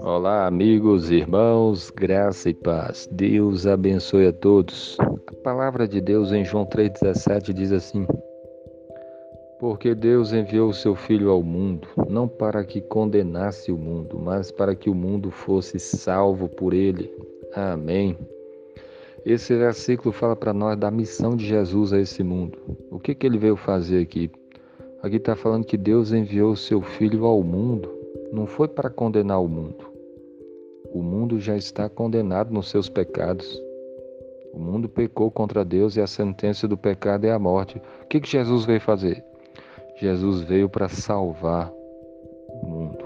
Olá, amigos, irmãos, graça e paz. Deus abençoe a todos. A palavra de Deus em João 3,17 diz assim: Porque Deus enviou o seu Filho ao mundo, não para que condenasse o mundo, mas para que o mundo fosse salvo por ele. Amém. Esse versículo fala para nós da missão de Jesus a esse mundo. O que, que ele veio fazer aqui? Aqui está falando que Deus enviou o seu Filho ao mundo, não foi para condenar o mundo o mundo já está condenado nos seus pecados. O mundo pecou contra Deus e a sentença do pecado é a morte. O que, que Jesus veio fazer? Jesus veio para salvar o mundo,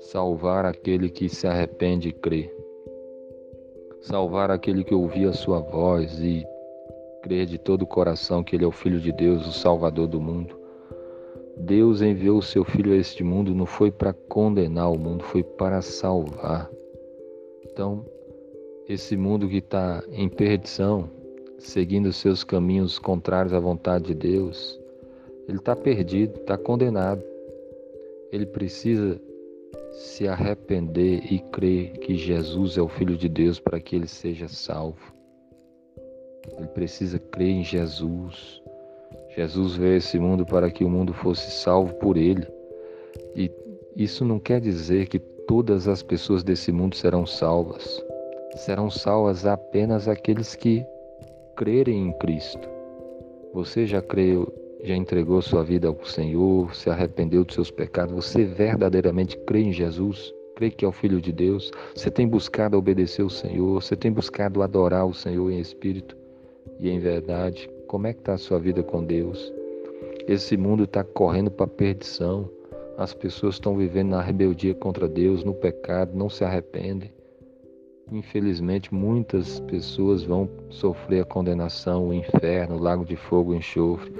salvar aquele que se arrepende e crê, salvar aquele que ouvia a sua voz e crê de todo o coração que Ele é o Filho de Deus, o Salvador do mundo. Deus enviou o seu Filho a este mundo não foi para condenar o mundo, foi para salvar. Então, esse mundo que está em perdição, seguindo seus caminhos contrários à vontade de Deus, ele está perdido, está condenado. Ele precisa se arrepender e crer que Jesus é o Filho de Deus para que ele seja salvo. Ele precisa crer em Jesus Jesus veio a esse mundo para que o mundo fosse salvo por ele. E isso não quer dizer que todas as pessoas desse mundo serão salvas. Serão salvas apenas aqueles que crerem em Cristo. Você já creu, já entregou sua vida ao Senhor, se arrependeu dos seus pecados, você verdadeiramente crê em Jesus? Crê que é o Filho de Deus? Você tem buscado obedecer o Senhor? Você tem buscado adorar o Senhor em espírito e em verdade? Como é que está a sua vida com Deus? Esse mundo está correndo para a perdição. As pessoas estão vivendo na rebeldia contra Deus, no pecado, não se arrependem. Infelizmente, muitas pessoas vão sofrer a condenação, o inferno, o lago de fogo, o enxofre.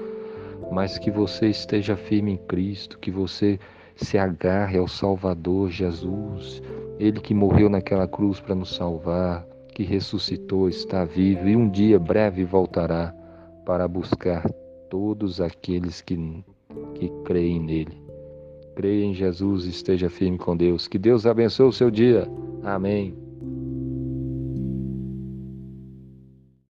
Mas que você esteja firme em Cristo, que você se agarre ao Salvador Jesus, Ele que morreu naquela cruz para nos salvar, que ressuscitou, está vivo e um dia breve voltará para buscar todos aqueles que, que creem nele. Creia em Jesus e esteja firme com Deus. Que Deus abençoe o seu dia. Amém.